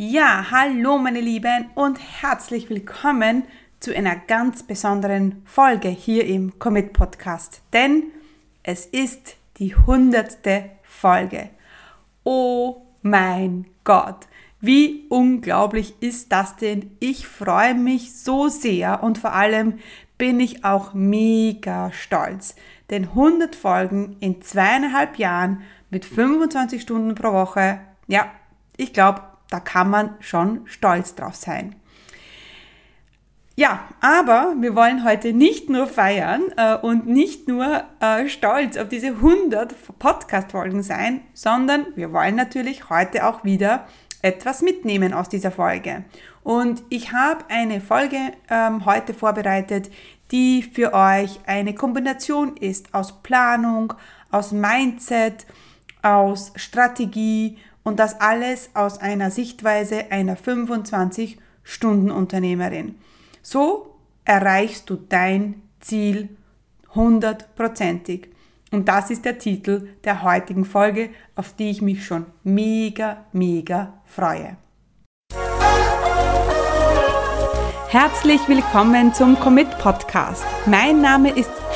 Ja, hallo meine Lieben und herzlich willkommen zu einer ganz besonderen Folge hier im Commit Podcast. Denn es ist die hundertste Folge. Oh mein Gott, wie unglaublich ist das denn? Ich freue mich so sehr und vor allem bin ich auch mega stolz. Denn 100 Folgen in zweieinhalb Jahren mit 25 Stunden pro Woche, ja, ich glaube, da kann man schon stolz drauf sein. Ja, aber wir wollen heute nicht nur feiern äh, und nicht nur äh, stolz auf diese 100 Podcast-Folgen sein, sondern wir wollen natürlich heute auch wieder etwas mitnehmen aus dieser Folge. Und ich habe eine Folge ähm, heute vorbereitet, die für euch eine Kombination ist aus Planung, aus Mindset, aus Strategie und das alles aus einer Sichtweise einer 25-Stunden-Unternehmerin. So erreichst du dein Ziel hundertprozentig. Und das ist der Titel der heutigen Folge, auf die ich mich schon mega, mega freue. Herzlich willkommen zum Commit Podcast. Mein Name ist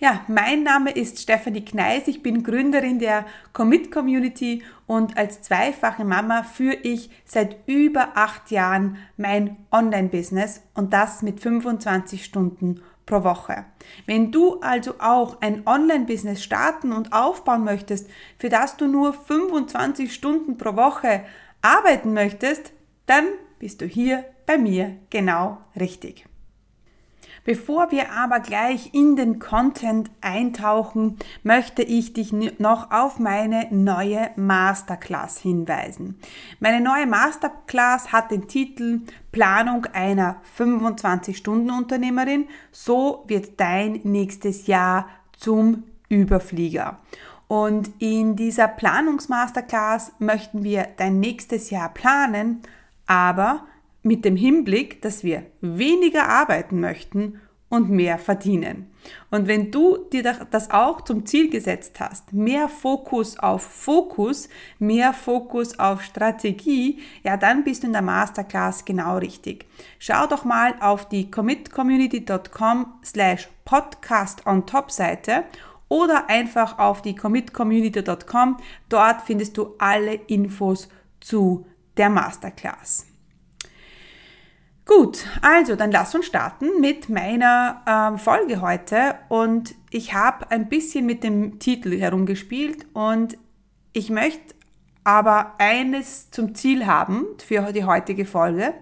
Ja, mein Name ist Stefanie Kneis. Ich bin Gründerin der Commit Community und als zweifache Mama führe ich seit über acht Jahren mein Online-Business und das mit 25 Stunden pro Woche. Wenn du also auch ein Online-Business starten und aufbauen möchtest, für das du nur 25 Stunden pro Woche arbeiten möchtest, dann bist du hier bei mir genau richtig. Bevor wir aber gleich in den Content eintauchen, möchte ich dich noch auf meine neue Masterclass hinweisen. Meine neue Masterclass hat den Titel Planung einer 25-Stunden-Unternehmerin. So wird dein nächstes Jahr zum Überflieger. Und in dieser Planungsmasterclass möchten wir dein nächstes Jahr planen, aber mit dem Hinblick, dass wir weniger arbeiten möchten und mehr verdienen. Und wenn du dir das auch zum Ziel gesetzt hast, mehr Fokus auf Fokus, mehr Fokus auf Strategie, ja, dann bist du in der Masterclass genau richtig. Schau doch mal auf die commitcommunity.com slash podcast on top Seite oder einfach auf die commitcommunity.com. Dort findest du alle Infos zu der Masterclass. Gut, also dann lass uns starten mit meiner ähm, Folge heute und ich habe ein bisschen mit dem Titel herumgespielt und ich möchte aber eines zum Ziel haben für die heutige Folge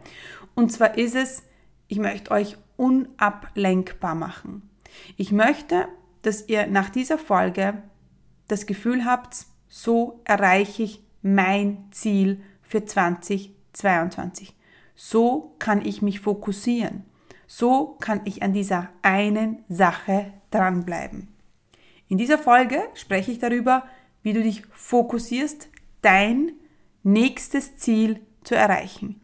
und zwar ist es, ich möchte euch unablenkbar machen. Ich möchte, dass ihr nach dieser Folge das Gefühl habt, so erreiche ich mein Ziel für 2022. So kann ich mich fokussieren. So kann ich an dieser einen Sache dranbleiben. In dieser Folge spreche ich darüber, wie du dich fokussierst, dein nächstes Ziel zu erreichen,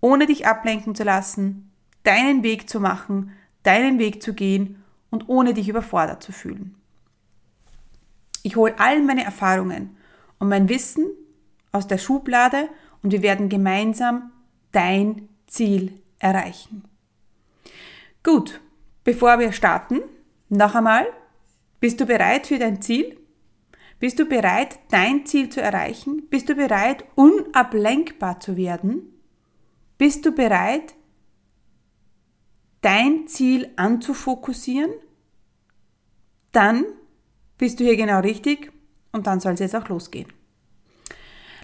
ohne dich ablenken zu lassen, deinen Weg zu machen, deinen Weg zu gehen und ohne dich überfordert zu fühlen. Ich hole all meine Erfahrungen und mein Wissen aus der Schublade und wir werden gemeinsam dein Ziel erreichen. Gut, bevor wir starten, noch einmal, bist du bereit für dein Ziel? Bist du bereit, dein Ziel zu erreichen? Bist du bereit, unablenkbar zu werden? Bist du bereit, dein Ziel anzufokussieren? Dann bist du hier genau richtig und dann soll es jetzt auch losgehen.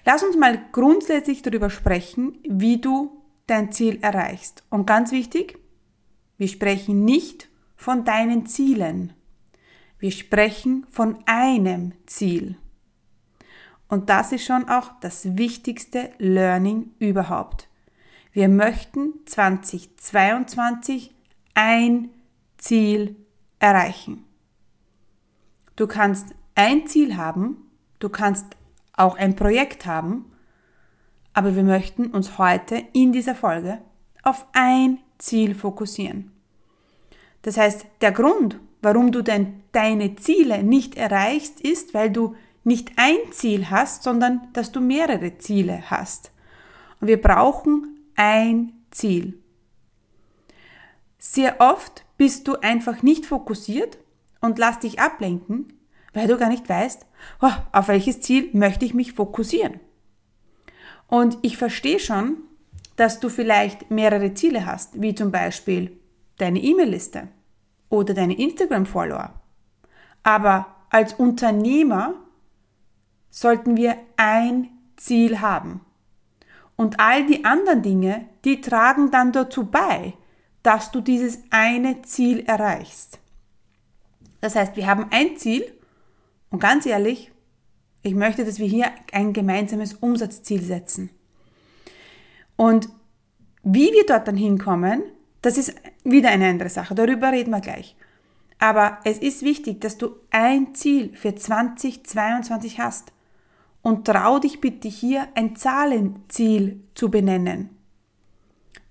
Lass uns mal grundsätzlich darüber sprechen, wie du dein Ziel erreichst. Und ganz wichtig, wir sprechen nicht von deinen Zielen. Wir sprechen von einem Ziel. Und das ist schon auch das wichtigste Learning überhaupt. Wir möchten 2022 ein Ziel erreichen. Du kannst ein Ziel haben, du kannst auch ein Projekt haben, aber wir möchten uns heute in dieser Folge auf ein Ziel fokussieren. Das heißt, der Grund, warum du denn deine Ziele nicht erreichst, ist, weil du nicht ein Ziel hast, sondern dass du mehrere Ziele hast. Und wir brauchen ein Ziel. Sehr oft bist du einfach nicht fokussiert und lass dich ablenken, weil du gar nicht weißt, oh, auf welches Ziel möchte ich mich fokussieren. Und ich verstehe schon, dass du vielleicht mehrere Ziele hast, wie zum Beispiel deine E-Mail-Liste oder deine Instagram-Follower. Aber als Unternehmer sollten wir ein Ziel haben. Und all die anderen Dinge, die tragen dann dazu bei, dass du dieses eine Ziel erreichst. Das heißt, wir haben ein Ziel und ganz ehrlich, ich möchte, dass wir hier ein gemeinsames Umsatzziel setzen. Und wie wir dort dann hinkommen, das ist wieder eine andere Sache. Darüber reden wir gleich. Aber es ist wichtig, dass du ein Ziel für 2022 hast. Und trau dich bitte hier ein Zahlenziel zu benennen.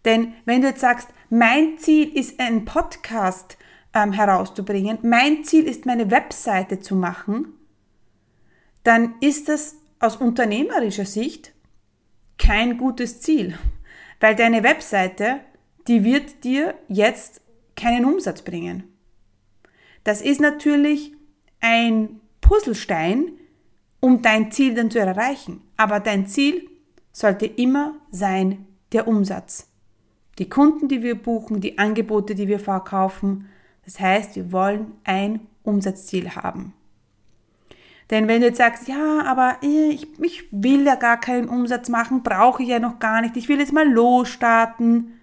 Denn wenn du jetzt sagst, mein Ziel ist ein Podcast ähm, herauszubringen, mein Ziel ist meine Webseite zu machen, dann ist das aus unternehmerischer Sicht kein gutes Ziel, weil deine Webseite, die wird dir jetzt keinen Umsatz bringen. Das ist natürlich ein Puzzlestein, um dein Ziel dann zu erreichen. Aber dein Ziel sollte immer sein der Umsatz. Die Kunden, die wir buchen, die Angebote, die wir verkaufen. Das heißt, wir wollen ein Umsatzziel haben. Denn wenn du jetzt sagst, ja, aber ich, ich will ja gar keinen Umsatz machen, brauche ich ja noch gar nicht, ich will jetzt mal losstarten,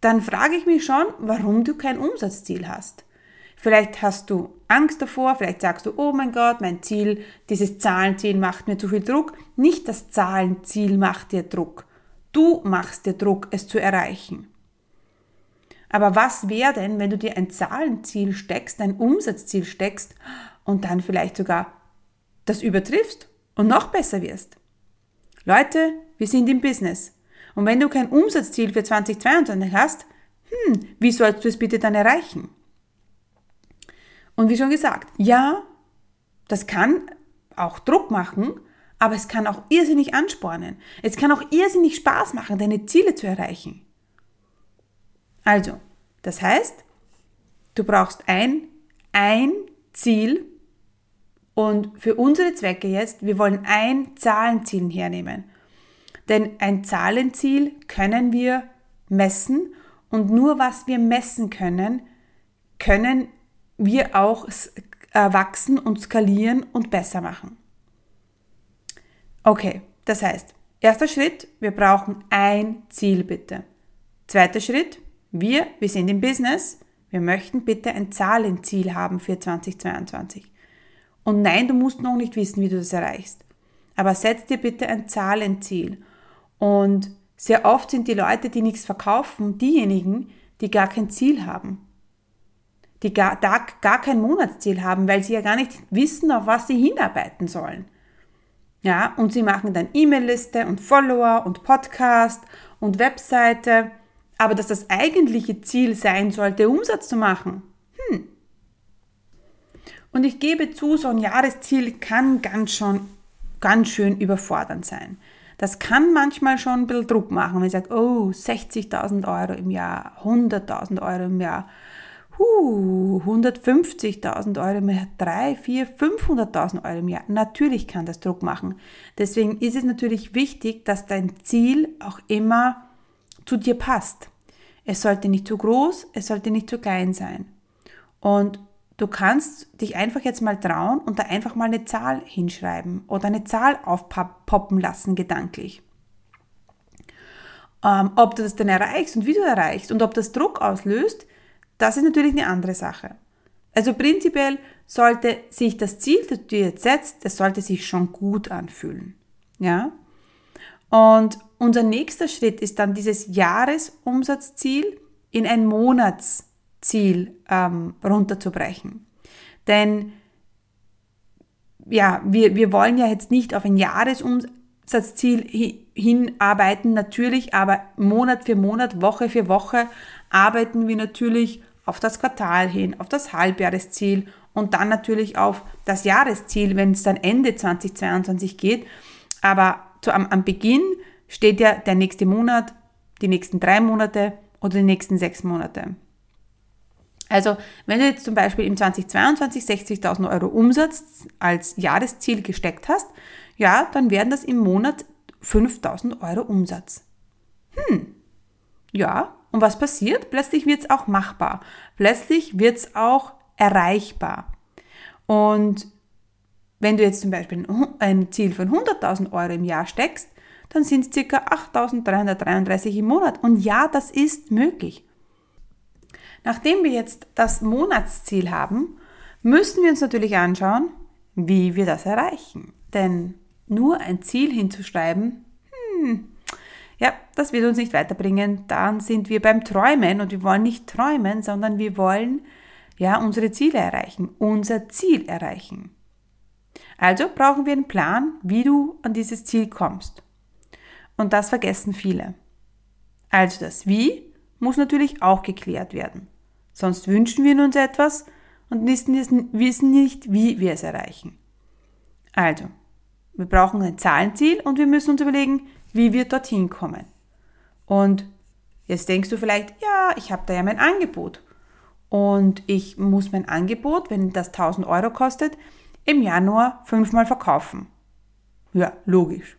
dann frage ich mich schon, warum du kein Umsatzziel hast. Vielleicht hast du Angst davor, vielleicht sagst du, oh mein Gott, mein Ziel, dieses Zahlenziel macht mir zu viel Druck. Nicht das Zahlenziel macht dir Druck. Du machst dir Druck, es zu erreichen. Aber was wäre denn, wenn du dir ein Zahlenziel steckst, ein Umsatzziel steckst und dann vielleicht sogar das übertriffst und noch besser wirst? Leute, wir sind im Business. Und wenn du kein Umsatzziel für 2022 hast, hm, wie sollst du es bitte dann erreichen? Und wie schon gesagt, ja, das kann auch Druck machen, aber es kann auch irrsinnig anspornen. Es kann auch irrsinnig Spaß machen, deine Ziele zu erreichen. Also, das heißt, du brauchst ein, ein Ziel und für unsere Zwecke jetzt, wir wollen ein Zahlenziel hernehmen. Denn ein Zahlenziel können wir messen und nur was wir messen können, können wir auch äh, wachsen und skalieren und besser machen. Okay, das heißt, erster Schritt, wir brauchen ein Ziel bitte. Zweiter Schritt, wir, wir sind im Business, wir möchten bitte ein Zahlenziel haben für 2022. Und nein, du musst noch nicht wissen, wie du das erreichst. Aber setz dir bitte ein Zahlenziel. Und sehr oft sind die Leute, die nichts verkaufen, diejenigen, die gar kein Ziel haben die gar, da gar kein Monatsziel haben, weil sie ja gar nicht wissen, auf was sie hinarbeiten sollen. Ja, und sie machen dann E-Mail-Liste und Follower und Podcast und Webseite, aber dass das eigentliche Ziel sein sollte, Umsatz zu machen. Hm. Und ich gebe zu, so ein Jahresziel kann ganz schon, ganz schön überfordernd sein. Das kann manchmal schon ein bisschen Druck machen, wenn ich sage, oh, 60.000 Euro im Jahr, 100.000 Euro im Jahr huh, 150.000 Euro im Jahr, 3, 4, 500.000 Euro im Jahr. Natürlich kann das Druck machen. Deswegen ist es natürlich wichtig, dass dein Ziel auch immer zu dir passt. Es sollte nicht zu groß, es sollte nicht zu klein sein. Und du kannst dich einfach jetzt mal trauen und da einfach mal eine Zahl hinschreiben oder eine Zahl aufpoppen lassen gedanklich. Ähm, ob du das dann erreichst und wie du erreichst und ob das Druck auslöst, das ist natürlich eine andere Sache. Also prinzipiell sollte sich das Ziel, das du jetzt setzt, das sollte sich schon gut anfühlen. Ja? Und unser nächster Schritt ist dann dieses Jahresumsatzziel in ein Monatsziel ähm, runterzubrechen. Denn ja, wir, wir wollen ja jetzt nicht auf ein Jahresumsatzziel hinarbeiten, natürlich, aber Monat für Monat, Woche für Woche arbeiten wir natürlich auf das Quartal hin, auf das Halbjahresziel und dann natürlich auf das Jahresziel, wenn es dann Ende 2022 geht. Aber zu, am, am Beginn steht ja der nächste Monat, die nächsten drei Monate oder die nächsten sechs Monate. Also, wenn du jetzt zum Beispiel im 2022 60.000 Euro Umsatz als Jahresziel gesteckt hast, ja, dann werden das im Monat 5.000 Euro Umsatz. Hm, ja, und was passiert? Plötzlich wird es auch machbar. Plötzlich wird es auch erreichbar. Und wenn du jetzt zum Beispiel ein Ziel von 100.000 Euro im Jahr steckst, dann sind es ca. 8.333 im Monat. Und ja, das ist möglich. Nachdem wir jetzt das Monatsziel haben, müssen wir uns natürlich anschauen, wie wir das erreichen. Denn nur ein Ziel hinzuschreiben, hm, ja, das wird uns nicht weiterbringen. Dann sind wir beim Träumen und wir wollen nicht träumen, sondern wir wollen ja unsere Ziele erreichen, unser Ziel erreichen. Also brauchen wir einen Plan, wie du an dieses Ziel kommst. Und das vergessen viele. Also das Wie muss natürlich auch geklärt werden. Sonst wünschen wir uns etwas und wissen nicht, wie wir es erreichen. Also, wir brauchen ein Zahlenziel und wir müssen uns überlegen, wie wir dorthin kommen. Und jetzt denkst du vielleicht, ja, ich habe da ja mein Angebot. Und ich muss mein Angebot, wenn das 1000 Euro kostet, im Januar fünfmal verkaufen. Ja, logisch.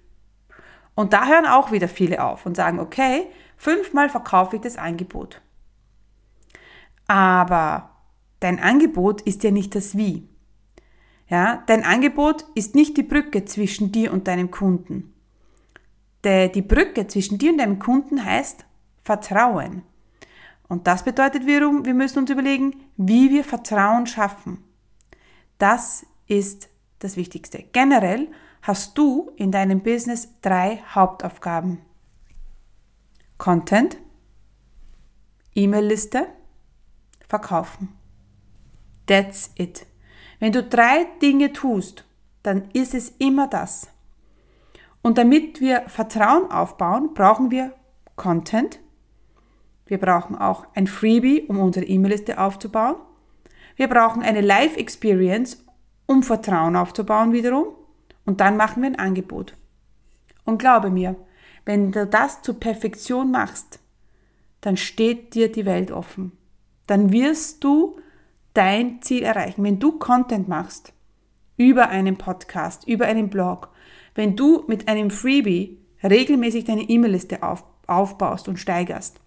Und da hören auch wieder viele auf und sagen, okay, fünfmal verkaufe ich das Angebot. Aber dein Angebot ist ja nicht das Wie. Ja, dein Angebot ist nicht die Brücke zwischen dir und deinem Kunden. Die, Brücke zwischen dir und deinem Kunden heißt Vertrauen. Und das bedeutet wiederum, wir müssen uns überlegen, wie wir Vertrauen schaffen. Das ist das Wichtigste. Generell hast du in deinem Business drei Hauptaufgaben. Content, E-Mail-Liste, Verkaufen. That's it. Wenn du drei Dinge tust, dann ist es immer das. Und damit wir Vertrauen aufbauen, brauchen wir Content. Wir brauchen auch ein Freebie, um unsere E-Mail-Liste aufzubauen. Wir brauchen eine Live-Experience, um Vertrauen aufzubauen wiederum. Und dann machen wir ein Angebot. Und glaube mir, wenn du das zur Perfektion machst, dann steht dir die Welt offen. Dann wirst du dein Ziel erreichen. Wenn du Content machst, über einen Podcast, über einen Blog, wenn du mit einem Freebie regelmäßig deine E-Mail-Liste auf, aufbaust und steigerst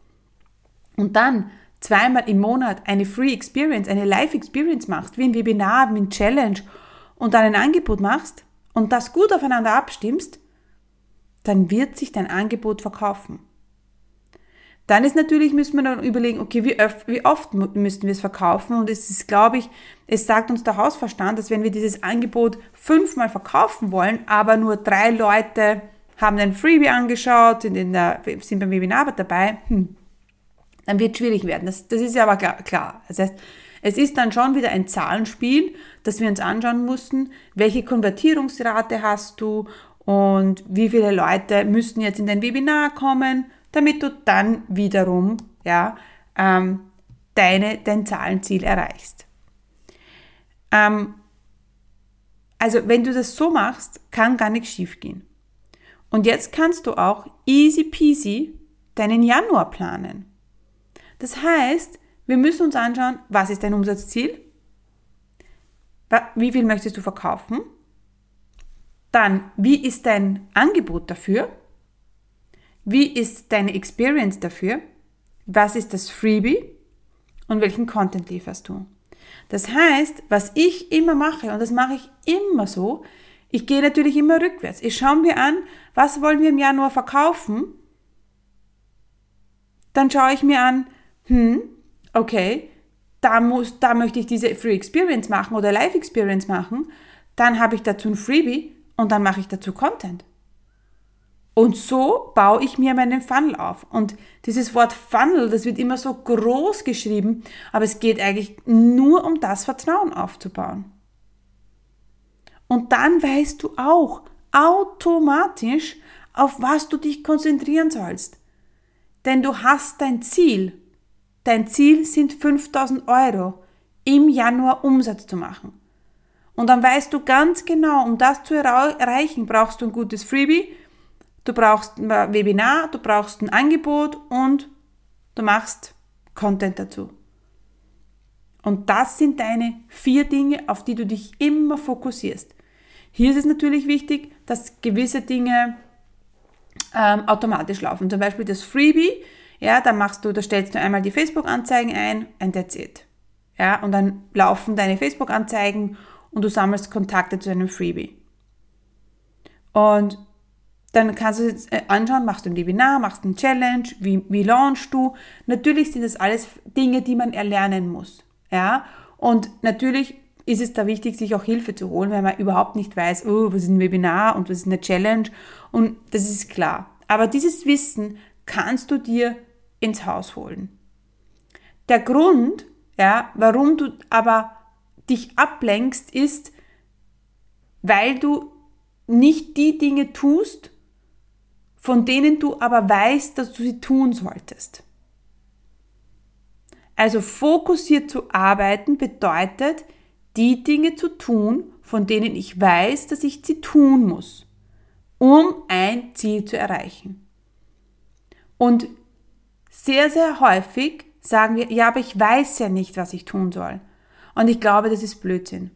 und dann zweimal im Monat eine Free Experience, eine Live Experience machst, wie ein Webinar, wie ein Challenge und dann ein Angebot machst und das gut aufeinander abstimmst, dann wird sich dein Angebot verkaufen. Dann ist natürlich, müssen wir dann überlegen, okay, wie, öf wie oft müssten wir es verkaufen? Und es ist, glaube ich, es sagt uns der Hausverstand, dass wenn wir dieses Angebot fünfmal verkaufen wollen, aber nur drei Leute haben den Freebie angeschaut, sind, in der, sind beim Webinar dabei, hm, dann wird es schwierig werden. Das, das ist ja aber klar, klar. Das heißt, es ist dann schon wieder ein Zahlenspiel, das wir uns anschauen mussten. Welche Konvertierungsrate hast du und wie viele Leute müssten jetzt in dein Webinar kommen? damit du dann wiederum ja, ähm, deine, dein Zahlenziel erreichst. Ähm, also wenn du das so machst, kann gar nichts schief gehen. Und jetzt kannst du auch easy peasy deinen Januar planen. Das heißt, wir müssen uns anschauen, was ist dein Umsatzziel? Wie viel möchtest du verkaufen? Dann, wie ist dein Angebot dafür? Wie ist deine Experience dafür? Was ist das Freebie? Und welchen Content lieferst du? Das heißt, was ich immer mache, und das mache ich immer so, ich gehe natürlich immer rückwärts. Ich schaue mir an, was wollen wir im Januar verkaufen? Dann schaue ich mir an, hm, okay, da, muss, da möchte ich diese Free Experience machen oder Live Experience machen. Dann habe ich dazu ein Freebie und dann mache ich dazu Content. Und so baue ich mir meinen Funnel auf. Und dieses Wort Funnel, das wird immer so groß geschrieben, aber es geht eigentlich nur um das Vertrauen aufzubauen. Und dann weißt du auch automatisch, auf was du dich konzentrieren sollst. Denn du hast dein Ziel. Dein Ziel sind 5000 Euro im Januar Umsatz zu machen. Und dann weißt du ganz genau, um das zu erreichen, brauchst du ein gutes Freebie, du brauchst ein Webinar, du brauchst ein Angebot und du machst Content dazu. Und das sind deine vier Dinge, auf die du dich immer fokussierst. Hier ist es natürlich wichtig, dass gewisse Dinge ähm, automatisch laufen. Zum Beispiel das Freebie, ja, da machst du, da stellst du einmal die Facebook-Anzeigen ein and that's it. Ja, und dann laufen deine Facebook-Anzeigen und du sammelst Kontakte zu einem Freebie. Und dann kannst du es äh, anschauen, machst du ein Webinar, machst ein Challenge, wie, wie launchst du. Natürlich sind das alles Dinge, die man erlernen muss. Ja? Und natürlich ist es da wichtig, sich auch Hilfe zu holen, wenn man überhaupt nicht weiß, oh, was ist ein Webinar und was ist eine Challenge. Und das ist klar. Aber dieses Wissen kannst du dir ins Haus holen. Der Grund, ja, warum du aber dich ablenkst, ist, weil du nicht die Dinge tust, von denen du aber weißt, dass du sie tun solltest. Also fokussiert zu arbeiten bedeutet, die Dinge zu tun, von denen ich weiß, dass ich sie tun muss, um ein Ziel zu erreichen. Und sehr, sehr häufig sagen wir, ja, aber ich weiß ja nicht, was ich tun soll. Und ich glaube, das ist Blödsinn.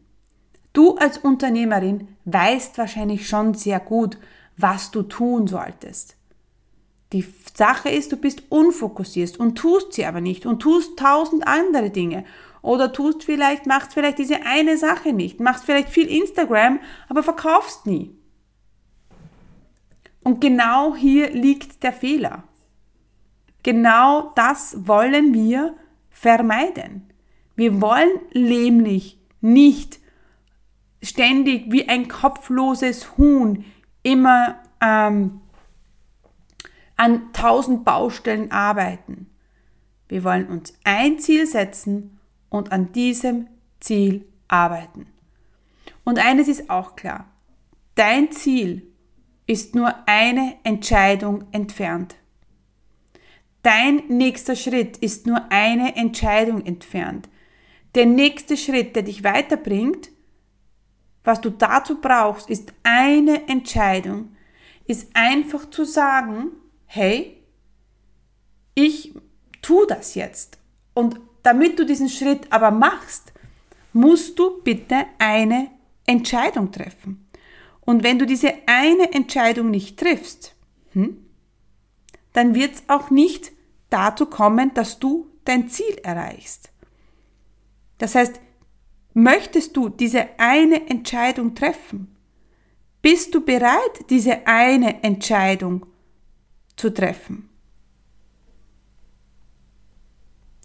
Du als Unternehmerin weißt wahrscheinlich schon sehr gut, was du tun solltest. Die Sache ist, du bist unfokussiert und tust sie aber nicht und tust tausend andere Dinge. Oder tust vielleicht, machst vielleicht diese eine Sache nicht, machst vielleicht viel Instagram, aber verkaufst nie. Und genau hier liegt der Fehler. Genau das wollen wir vermeiden. Wir wollen nämlich nicht ständig wie ein kopfloses Huhn immer ähm, an tausend Baustellen arbeiten. Wir wollen uns ein Ziel setzen und an diesem Ziel arbeiten. Und eines ist auch klar, dein Ziel ist nur eine Entscheidung entfernt. Dein nächster Schritt ist nur eine Entscheidung entfernt. Der nächste Schritt, der dich weiterbringt, was du dazu brauchst, ist eine Entscheidung, ist einfach zu sagen, hey, ich tu das jetzt. Und damit du diesen Schritt aber machst, musst du bitte eine Entscheidung treffen. Und wenn du diese eine Entscheidung nicht triffst, hm, dann wird es auch nicht dazu kommen, dass du dein Ziel erreichst. Das heißt, möchtest du diese eine Entscheidung treffen? Bist du bereit, diese eine Entscheidung zu treffen?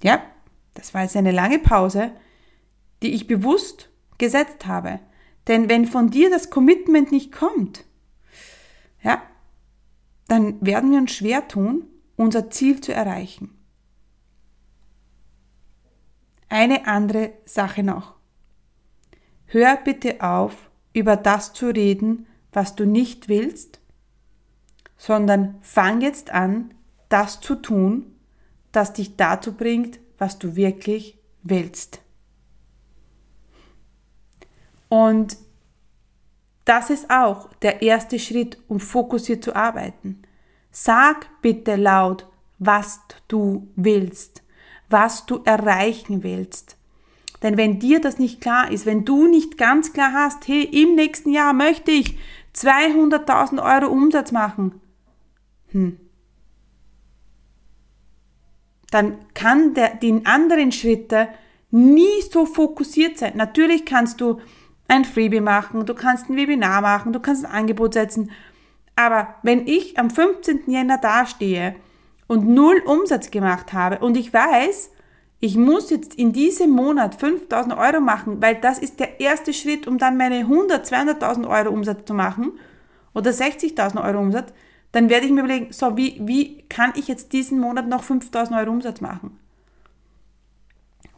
Ja, das war jetzt eine lange Pause, die ich bewusst gesetzt habe. Denn wenn von dir das Commitment nicht kommt, ja, dann werden wir uns schwer tun, unser Ziel zu erreichen. Eine andere Sache noch. Hör bitte auf, über das zu reden, was du nicht willst, sondern fang jetzt an, das zu tun, das dich dazu bringt, was du wirklich willst. Und das ist auch der erste Schritt, um fokussiert zu arbeiten. Sag bitte laut, was du willst was du erreichen willst. Denn wenn dir das nicht klar ist, wenn du nicht ganz klar hast, hey, im nächsten Jahr möchte ich 200.000 Euro Umsatz machen, hm, dann kann der, die anderen Schritte nie so fokussiert sein. Natürlich kannst du ein Freebie machen, du kannst ein Webinar machen, du kannst ein Angebot setzen. Aber wenn ich am 15. Jänner dastehe und null Umsatz gemacht habe und ich weiß, ich muss jetzt in diesem Monat 5000 Euro machen, weil das ist der erste Schritt, um dann meine 100, 200.000 Euro Umsatz zu machen oder 60.000 Euro Umsatz, dann werde ich mir überlegen, so, wie, wie kann ich jetzt diesen Monat noch 5000 Euro Umsatz machen?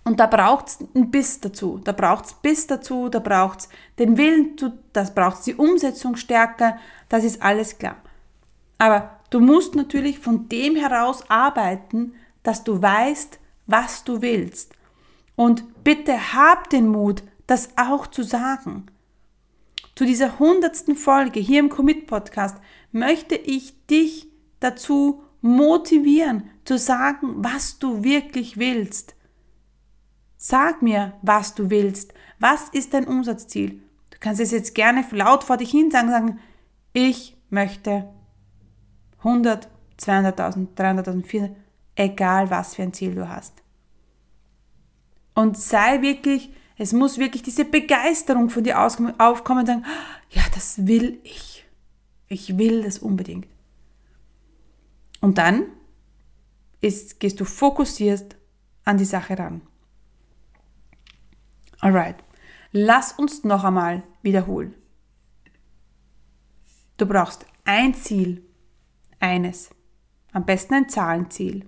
Und da braucht es ein Biss dazu, da braucht es Biss dazu, da braucht es den Willen, das braucht die Umsetzungsstärke, das ist alles klar. Aber du musst natürlich von dem heraus arbeiten, dass du weißt, was du willst. Und bitte hab den Mut, das auch zu sagen. Zu dieser hundertsten Folge hier im Commit Podcast möchte ich dich dazu motivieren, zu sagen, was du wirklich willst. Sag mir, was du willst. Was ist dein Umsatzziel? Du kannst es jetzt gerne laut vor dich hin sagen, sagen, ich möchte 100, 200.000, 300.000, 400, egal was für ein Ziel du hast. Und sei wirklich, es muss wirklich diese Begeisterung von dir aufkommen und sagen, ja, das will ich. Ich will das unbedingt. Und dann ist, gehst du fokussiert an die Sache ran. Alright, lass uns noch einmal wiederholen. Du brauchst ein Ziel, eines, am besten ein Zahlenziel,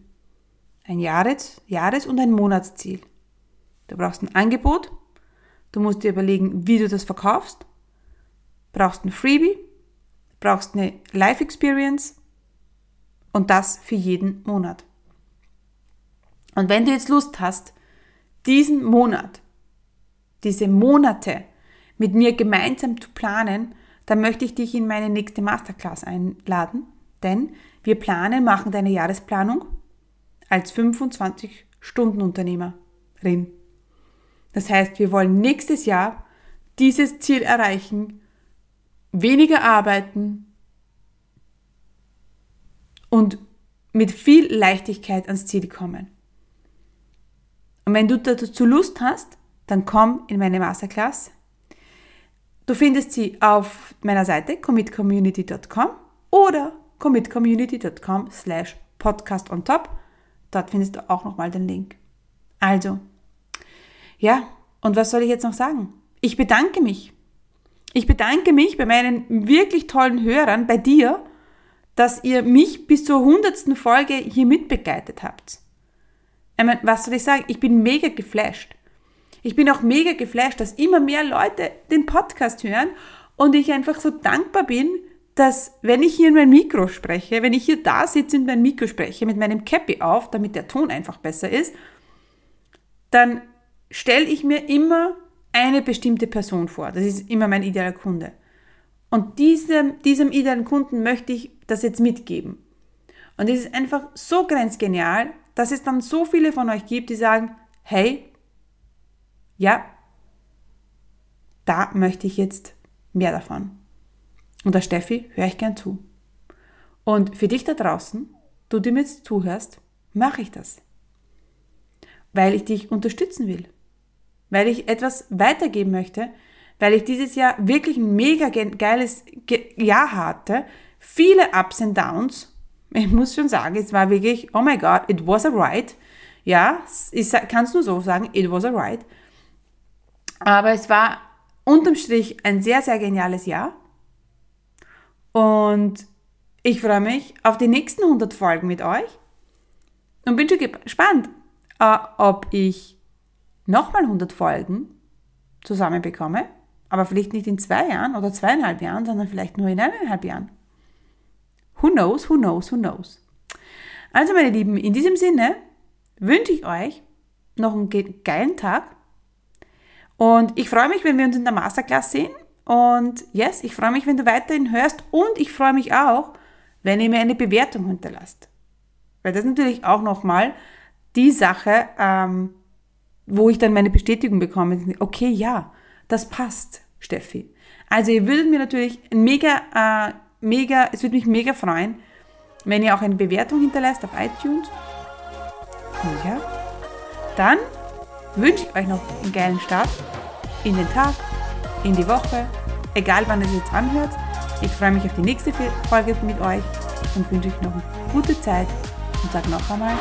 ein Jahres-, Jahres und ein Monatsziel. Du brauchst ein Angebot, du musst dir überlegen, wie du das verkaufst, brauchst ein Freebie, brauchst eine Life Experience. Und das für jeden Monat. Und wenn du jetzt Lust hast, diesen Monat, diese Monate mit mir gemeinsam zu planen, dann möchte ich dich in meine nächste Masterclass einladen, denn wir planen, machen deine Jahresplanung als 25-Stunden-Unternehmerin. Das heißt, wir wollen nächstes Jahr dieses Ziel erreichen, weniger arbeiten und mit viel Leichtigkeit ans Ziel kommen. Und wenn du dazu Lust hast, dann komm in meine Masterclass. Du findest sie auf meiner Seite commitcommunity.com oder commitcommunity.com slash podcast on top. Dort findest du auch nochmal den Link. Also, ja, und was soll ich jetzt noch sagen? Ich bedanke mich. Ich bedanke mich bei meinen wirklich tollen Hörern, bei dir, dass ihr mich bis zur hundertsten Folge hier mitbegleitet habt. Ich meine, was soll ich sagen? Ich bin mega geflasht. Ich bin auch mega geflasht, dass immer mehr Leute den Podcast hören und ich einfach so dankbar bin, dass wenn ich hier in mein Mikro spreche, wenn ich hier da sitze und mein Mikro spreche, mit meinem Cappy auf, damit der Ton einfach besser ist, dann stelle ich mir immer eine bestimmte Person vor. Das ist immer mein idealer Kunde. Und diesem, diesem idealen Kunden möchte ich das jetzt mitgeben. Und es ist einfach so grenzgenial, dass es dann so viele von euch gibt, die sagen, hey, ja, da möchte ich jetzt mehr davon. Und der Steffi höre ich gern zu. Und für dich da draußen, du, die mir jetzt zuhörst, mache ich das. Weil ich dich unterstützen will. Weil ich etwas weitergeben möchte. Weil ich dieses Jahr wirklich ein mega geiles Jahr hatte. Viele Ups und Downs. Ich muss schon sagen, es war wirklich, oh my God, it was a ride. Ja, ich kann es nur so sagen, it was a ride. Aber es war unterm Strich ein sehr, sehr geniales Jahr. Und ich freue mich auf die nächsten 100 Folgen mit euch und bin schon gespannt, äh, ob ich nochmal 100 Folgen zusammenbekomme, aber vielleicht nicht in zwei Jahren oder zweieinhalb Jahren, sondern vielleicht nur in eineinhalb Jahren. Who knows, who knows, who knows. Also meine Lieben, in diesem Sinne wünsche ich euch noch einen geilen Tag und ich freue mich, wenn wir uns in der Masterclass sehen. Und yes, ich freue mich, wenn du weiterhin hörst. Und ich freue mich auch, wenn ihr mir eine Bewertung hinterlasst. Weil das ist natürlich auch nochmal die Sache, ähm, wo ich dann meine Bestätigung bekomme. Okay, ja, das passt, Steffi. Also ihr würdet mir natürlich mega, äh, mega, es würde mich mega freuen, wenn ihr auch eine Bewertung hinterlasst auf iTunes. Ja, dann wünsche ich euch noch einen geilen Start in den Tag, in die Woche, egal wann ihr es jetzt anhört. Ich freue mich auf die nächste Folge mit euch und wünsche euch noch eine gute Zeit und sage noch einmal,